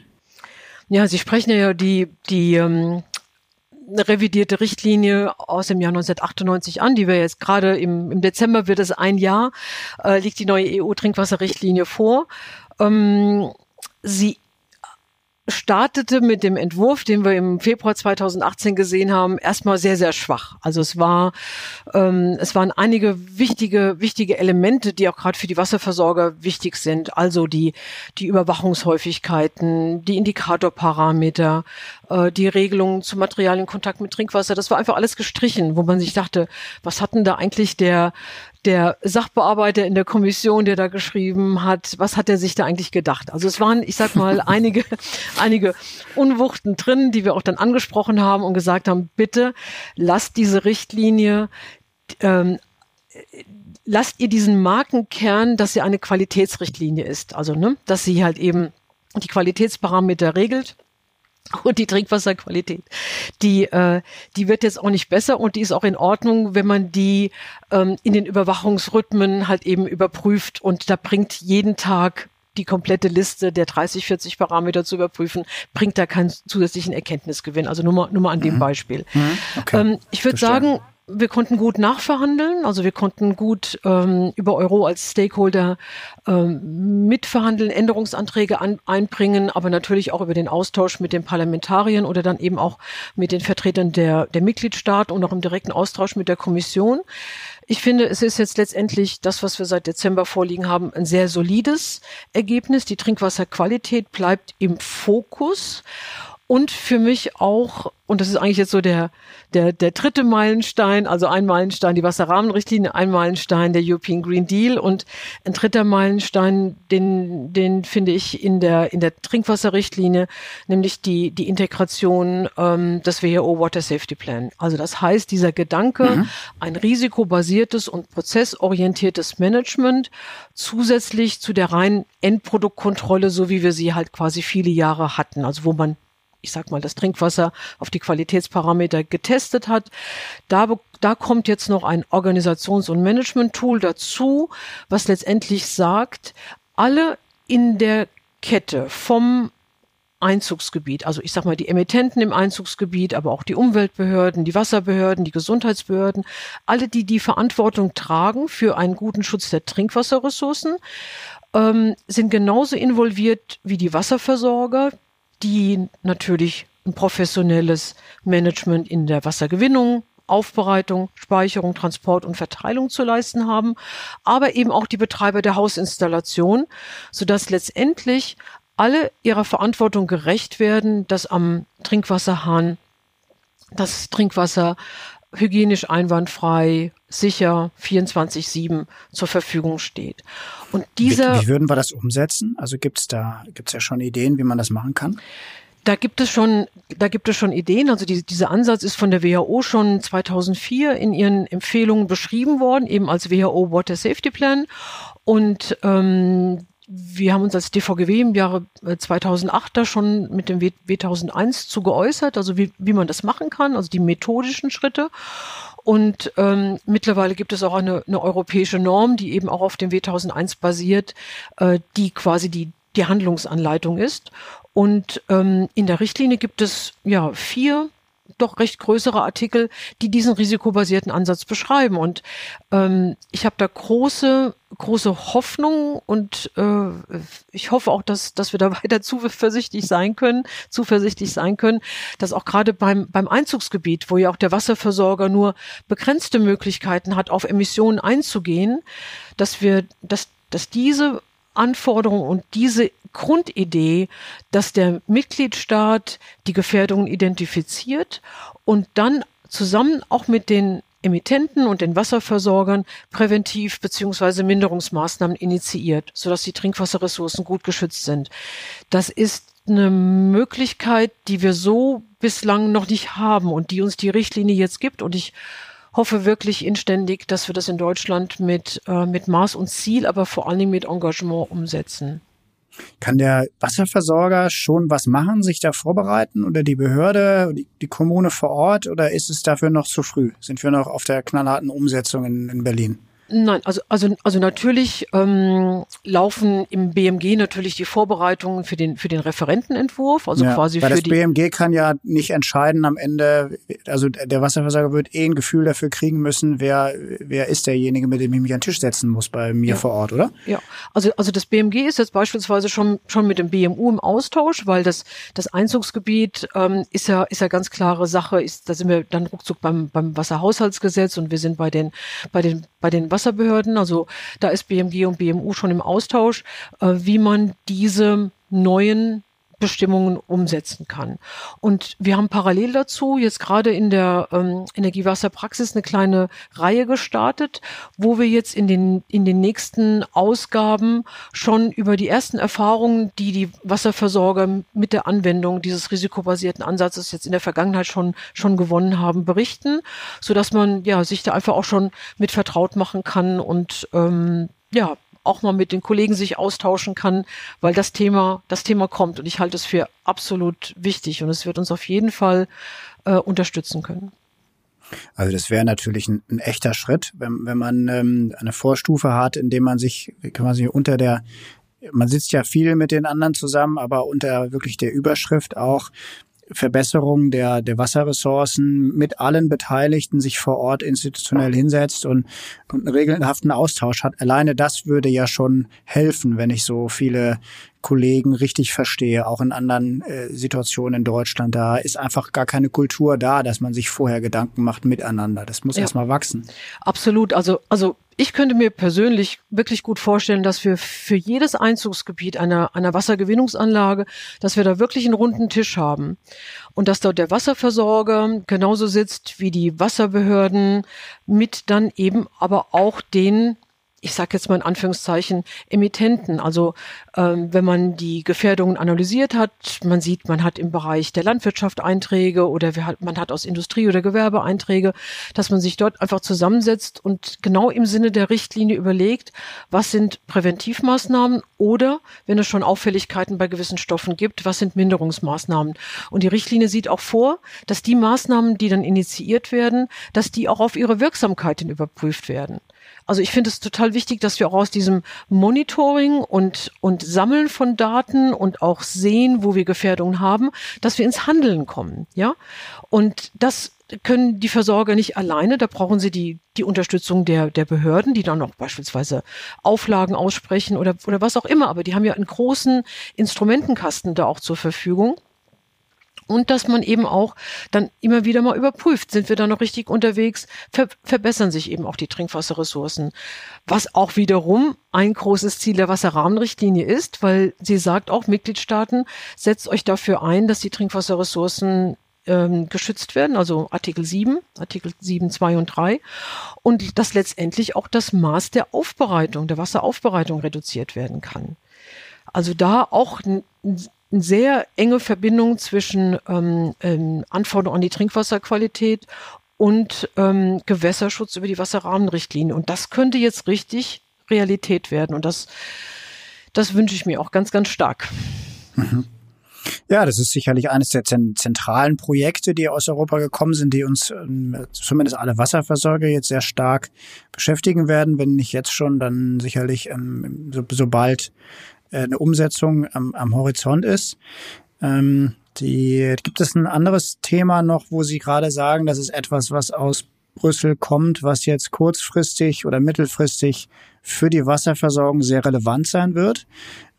Ja, Sie sprechen ja die, die ähm, revidierte Richtlinie aus dem Jahr 1998 an, die wir jetzt gerade im, im Dezember wird es ein Jahr, äh, liegt die neue EU-Trinkwasserrichtlinie vor. Ähm, sie startete mit dem Entwurf, den wir im Februar 2018 gesehen haben, erstmal sehr, sehr schwach. Also es war, ähm, es waren einige wichtige, wichtige Elemente, die auch gerade für die Wasserversorger wichtig sind. Also die, die Überwachungshäufigkeiten, die Indikatorparameter, äh, die Regelungen zum Materialienkontakt mit Trinkwasser. Das war einfach alles gestrichen, wo man sich dachte, was hatten da eigentlich der, der Sachbearbeiter in der Kommission, der da geschrieben hat, was hat er sich da eigentlich gedacht? Also es waren, ich sag mal, einige, einige Unwuchten drin, die wir auch dann angesprochen haben und gesagt haben, bitte lasst diese Richtlinie, ähm, lasst ihr diesen Markenkern, dass sie eine Qualitätsrichtlinie ist. Also, ne, dass sie halt eben die Qualitätsparameter regelt und die Trinkwasserqualität, die, äh, die wird jetzt auch nicht besser und die ist auch in Ordnung, wenn man die ähm, in den Überwachungsrhythmen halt eben überprüft und da bringt jeden Tag die komplette Liste der 30, 40 Parameter zu überprüfen, bringt da keinen zusätzlichen Erkenntnisgewinn. Also nur mal, nur mal an dem mhm. Beispiel. Mhm. Okay. Ähm, ich würde sagen, wir konnten gut nachverhandeln, also wir konnten gut ähm, über Euro als Stakeholder ähm, mitverhandeln, Änderungsanträge an, einbringen, aber natürlich auch über den Austausch mit den Parlamentariern oder dann eben auch mit den Vertretern der, der Mitgliedstaaten und auch im direkten Austausch mit der Kommission. Ich finde, es ist jetzt letztendlich das, was wir seit Dezember vorliegen haben, ein sehr solides Ergebnis. Die Trinkwasserqualität bleibt im Fokus und für mich auch, und das ist eigentlich jetzt so der, der, der dritte Meilenstein, also ein Meilenstein die Wasserrahmenrichtlinie, ein Meilenstein der European Green Deal und ein dritter Meilenstein, den, den finde ich in der, in der Trinkwasserrichtlinie, nämlich die, die Integration ähm, des WHO Water Safety Plan. Also das heißt, dieser Gedanke, mhm. ein risikobasiertes und prozessorientiertes Management zusätzlich zu der reinen Endproduktkontrolle, so wie wir sie halt quasi viele Jahre hatten, also wo man ich sag mal, das Trinkwasser auf die Qualitätsparameter getestet hat. Da, da kommt jetzt noch ein Organisations- und Management-Tool dazu, was letztendlich sagt, alle in der Kette vom Einzugsgebiet, also ich sag mal die Emittenten im Einzugsgebiet, aber auch die Umweltbehörden, die Wasserbehörden, die Gesundheitsbehörden, alle, die die Verantwortung tragen für einen guten Schutz der Trinkwasserressourcen, ähm, sind genauso involviert wie die Wasserversorger, die natürlich ein professionelles Management in der Wassergewinnung, Aufbereitung, Speicherung, Transport und Verteilung zu leisten haben, aber eben auch die Betreiber der Hausinstallation, sodass letztendlich alle ihrer Verantwortung gerecht werden, dass am Trinkwasserhahn das Trinkwasser hygienisch einwandfrei, sicher 24-7 zur Verfügung steht. Und dieser. Wie, wie würden wir das umsetzen? Also gibt es da, gibt's ja schon Ideen, wie man das machen kann? da gibt es schon, da gibt es schon Ideen. Also die, dieser Ansatz ist von der WHO schon 2004 in ihren Empfehlungen beschrieben worden, eben als WHO Water Safety Plan. Und ähm, wir haben uns als DVGW im Jahre 2008 äh, da schon mit dem W 1001 zu geäußert, also wie, wie man das machen kann, also die methodischen Schritte. Und ähm, mittlerweile gibt es auch eine, eine europäische Norm, die eben auch auf dem W1001 basiert, äh, die quasi die, die Handlungsanleitung ist. Und ähm, in der Richtlinie gibt es ja vier doch recht größere Artikel, die diesen risikobasierten Ansatz beschreiben. Und ähm, ich habe da große, große Hoffnung und äh, ich hoffe auch, dass, dass wir da weiter zuversichtlich sein können, zuversichtlich sein können, dass auch gerade beim, beim Einzugsgebiet, wo ja auch der Wasserversorger nur begrenzte Möglichkeiten hat, auf Emissionen einzugehen, dass wir, dass, dass diese Anforderung und diese Grundidee, dass der Mitgliedstaat die Gefährdungen identifiziert und dann zusammen auch mit den Emittenten und den Wasserversorgern präventiv beziehungsweise Minderungsmaßnahmen initiiert, sodass die Trinkwasserressourcen gut geschützt sind. Das ist eine Möglichkeit, die wir so bislang noch nicht haben und die uns die Richtlinie jetzt gibt. Und ich hoffe wirklich inständig, dass wir das in Deutschland mit, äh, mit Maß und Ziel, aber vor allen Dingen mit Engagement umsetzen. Kann der Wasserversorger schon was machen, sich da vorbereiten oder die Behörde, die, die Kommune vor Ort oder ist es dafür noch zu früh? Sind wir noch auf der knallharten Umsetzung in, in Berlin? Nein, also, also, also natürlich ähm, laufen im BMG natürlich die Vorbereitungen für den, für den Referentenentwurf, also ja, quasi weil für das die. BMG kann ja nicht entscheiden am Ende, also der Wasserversorger wird eh ein Gefühl dafür kriegen müssen, wer, wer ist derjenige, mit dem ich mich an den Tisch setzen muss bei mir Ja. vor Ort, oder? Ja, also, also das BMG ist jetzt beispielsweise schon, schon mit dem BMU im Austausch, weil das, das Einzugsgebiet ähm, ist ja, ist ja ganz klare Sache, ist, da sind wir dann ruckzuck beim, beim Wasserhaushaltsgesetz und wir sind bei den, bei den, bei den Wasserbehörden, also da ist BMG und BMU schon im Austausch, äh, wie man diese neuen Bestimmungen umsetzen kann. Und wir haben parallel dazu jetzt gerade in der ähm, Energiewasserpraxis eine kleine Reihe gestartet, wo wir jetzt in den, in den nächsten Ausgaben schon über die ersten Erfahrungen, die die Wasserversorger mit der Anwendung dieses risikobasierten Ansatzes jetzt in der Vergangenheit schon, schon gewonnen haben, berichten, so dass man ja sich da einfach auch schon mit vertraut machen kann und ähm, ja, auch mal mit den Kollegen sich austauschen kann, weil das Thema, das Thema kommt und ich halte es für absolut wichtig und es wird uns auf jeden Fall äh, unterstützen können. Also das wäre natürlich ein, ein echter Schritt, wenn, wenn man ähm, eine Vorstufe hat, indem man sich quasi unter der man sitzt ja viel mit den anderen zusammen, aber unter wirklich der Überschrift auch Verbesserung der, der Wasserressourcen mit allen Beteiligten sich vor Ort institutionell hinsetzt und, und einen regelhaften Austausch hat. Alleine das würde ja schon helfen, wenn ich so viele Kollegen richtig verstehe, auch in anderen äh, Situationen in Deutschland. Da ist einfach gar keine Kultur da, dass man sich vorher Gedanken macht miteinander. Das muss Ja. erstmal wachsen. Absolut. Also, also ich könnte mir persönlich wirklich gut vorstellen, dass wir für jedes Einzugsgebiet einer, einer Wassergewinnungsanlage, dass wir da wirklich einen runden Tisch haben. Und dass dort der Wasserversorger genauso sitzt wie die Wasserbehörden mit dann eben aber auch den ich sage jetzt mal in Anführungszeichen, Emittenten. Also ähm, wenn man die Gefährdungen analysiert hat, man sieht, man hat im Bereich der Landwirtschaft Einträge oder man hat aus Industrie oder Gewerbe Einträge, dass man sich dort einfach zusammensetzt und genau im Sinne der Richtlinie überlegt, was sind Präventivmaßnahmen oder, wenn es schon Auffälligkeiten bei gewissen Stoffen gibt, was sind Minderungsmaßnahmen. Und die Richtlinie sieht auch vor, dass die Maßnahmen, die dann initiiert werden, dass die auch auf ihre Wirksamkeit hin überprüft werden. Also ich finde es total wichtig, dass wir auch aus diesem Monitoring und, und Sammeln von Daten und auch sehen, wo wir Gefährdungen haben, dass wir ins Handeln kommen, ja. Und das können die Versorger nicht alleine. Da brauchen sie die, die Unterstützung der, der Behörden, die dann auch beispielsweise Auflagen aussprechen oder, oder was auch immer. Aber die haben ja einen großen Instrumentenkasten da auch zur Verfügung. Und dass man eben auch dann immer wieder mal überprüft, sind wir da noch richtig unterwegs, ver verbessern sich eben auch die Trinkwasserressourcen. Was auch wiederum ein großes Ziel der Wasserrahmenrichtlinie ist, weil sie sagt auch, Mitgliedstaaten, setzt euch dafür ein, dass die Trinkwasserressourcen ähm, geschützt werden, also Artikel 7, Artikel 7, 2 und 3. Und dass letztendlich auch das Maß der Aufbereitung, der Wasseraufbereitung reduziert werden kann. Also da auch ein, eine sehr enge Verbindung zwischen ähm, ähm, Anforderungen an die Trinkwasserqualität und ähm, Gewässerschutz über die Wasserrahmenrichtlinie. Und das könnte jetzt richtig Realität werden. Und das, das wünsche ich mir auch ganz, ganz stark. Mhm. Ja, das ist sicherlich eines der zentralen Projekte, die aus Europa gekommen sind, die uns ähm, zumindest alle Wasserversorger jetzt sehr stark beschäftigen werden. Wenn nicht jetzt schon, dann sicherlich ähm, so, sobald eine Umsetzung am, am Horizont ist. Ähm, die, gibt es ein anderes Thema noch, wo Sie gerade sagen, das ist etwas, was aus Brüssel kommt, was jetzt kurzfristig oder mittelfristig für die Wasserversorgung sehr relevant sein wird?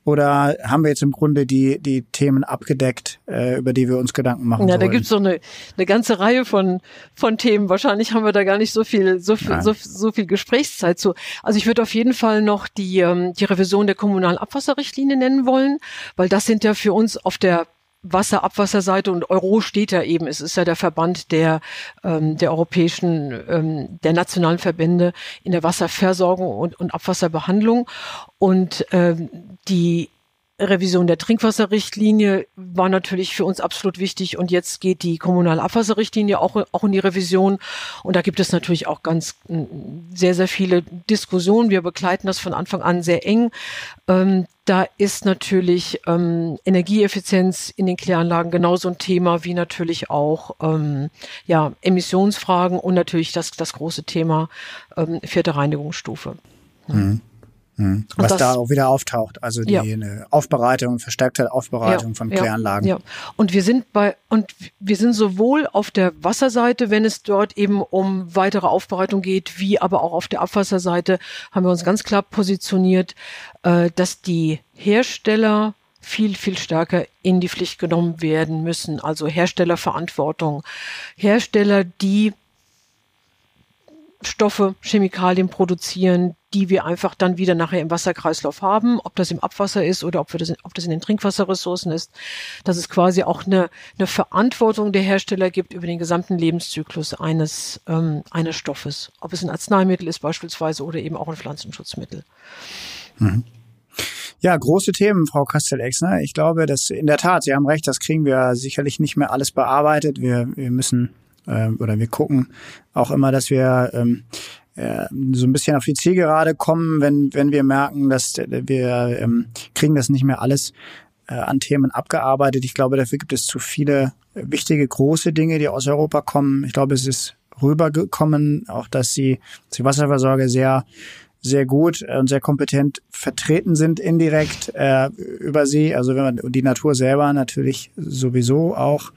Oder haben wir jetzt im Grunde die, die Themen abgedeckt, äh, über die wir uns Gedanken machen Ja, sollen? da gibt's so eine, eine ganze Reihe von, von Themen. Wahrscheinlich haben wir da gar nicht so viel, so viel, so, so viel Gesprächszeit zu. Also ich würde auf jeden Fall noch die, ähm, die Revision der kommunalen Abwasserrichtlinie nennen wollen, weil das sind ja für uns auf der Wasser, Abwasserseite und Euro steht ja eben. Es ist ja der Verband der, ähm, der europäischen, ähm, der nationalen Verbände in der Wasserversorgung und, und Abwasserbehandlung. Und ähm, die Revision der Trinkwasserrichtlinie war natürlich für uns absolut wichtig und jetzt geht die kommunale Abwasserrichtlinie auch, auch in die Revision und da gibt es natürlich auch ganz sehr, sehr viele Diskussionen. Wir begleiten das von Anfang an sehr eng. Ähm, da ist natürlich ähm, Energieeffizienz in den Kläranlagen genauso ein Thema wie natürlich auch ähm, ja, Emissionsfragen und natürlich das, das große Thema ähm, vierte Reinigungsstufe. Mhm. Mhm. Was das, da auch wieder auftaucht, also die ja. Aufbereitung, verstärkte Aufbereitung ja, von Kläranlagen. Ja, ja, und wir sind bei und wir sind sowohl auf der Wasserseite, wenn es dort eben um weitere Aufbereitung geht, wie aber auch auf der Abwasserseite haben wir uns ganz klar positioniert, äh, dass die Hersteller viel, viel stärker in die Pflicht genommen werden müssen. Also Herstellerverantwortung. Hersteller, die Stoffe, Chemikalien produzieren, die wir einfach dann wieder nachher im Wasserkreislauf haben, ob das im Abwasser ist oder ob, wir das, in, ob das in den Trinkwasserressourcen ist, dass es quasi auch eine, eine Verantwortung der Hersteller gibt über den gesamten Lebenszyklus eines, ähm, eines Stoffes, ob es ein Arzneimittel ist beispielsweise oder eben auch ein Pflanzenschutzmittel. Mhm. Ja, große Themen, Frau Kastel-Exner. Ich glaube, dass in der Tat, Sie haben recht, das kriegen wir sicherlich nicht mehr alles bearbeitet. Wir, wir müssen äh, oder wir gucken auch immer, dass wir ähm, äh, so ein bisschen auf die Zielgerade kommen, wenn, wenn wir merken, dass wir ähm, kriegen das nicht mehr alles äh, an Themen abgearbeitet. Ich glaube, dafür gibt es zu viele wichtige, große Dinge, die aus Europa kommen. Ich glaube, es ist rübergekommen, auch dass sie, die Wasserversorger sehr sehr gut und sehr kompetent vertreten sind indirekt äh, über sie. Also wenn man die Natur selber natürlich sowieso auch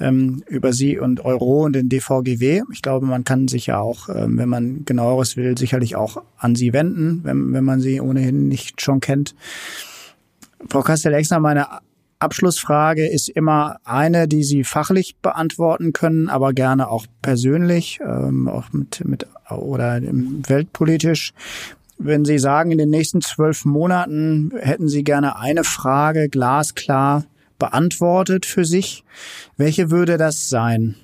ähm, über Sie und Euro und den DVGW. Ich glaube, man kann sich ja auch, ähm, wenn man genaueres will, sicherlich auch an Sie wenden, wenn, wenn man sie ohnehin nicht schon kennt. Frau Kastel-Exner, meine Abschlussfrage ist immer eine, die Sie fachlich beantworten können, aber gerne auch persönlich, ähm, auch mit, mit oder weltpolitisch. Wenn Sie sagen, in den nächsten zwölf Monaten hätten Sie gerne eine Frage glasklar beantwortet für sich. Welche würde das sein?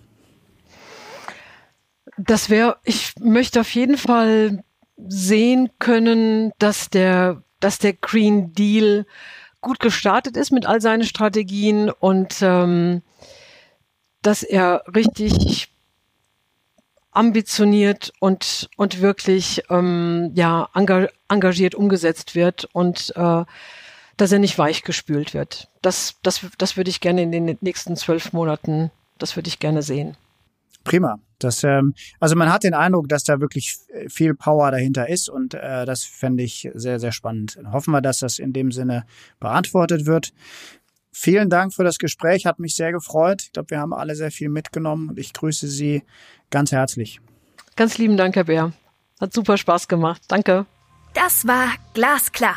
Das wäre, ich möchte auf jeden Fall sehen können, dass der, dass der Green Deal gut gestartet ist mit all seinen Strategien und ähm, dass er richtig ambitioniert und und wirklich ähm, ja engagiert umgesetzt wird und äh, dass er nicht weichgespült wird. Das, das, das würde ich gerne in den nächsten zwölf Monaten, das würde ich gerne sehen. Prima. Das, ähm, also man hat den Eindruck, dass da wirklich viel Power dahinter ist und äh, das fände ich sehr, sehr spannend. Hoffen wir, dass das in dem Sinne beantwortet wird. Vielen Dank für das Gespräch, hat mich sehr gefreut. Ich glaube, wir haben alle sehr viel mitgenommen und ich grüße Sie ganz herzlich. Ganz lieben Dank, Herr Bär. Hat super Spaß gemacht. Danke. Das war Glasklar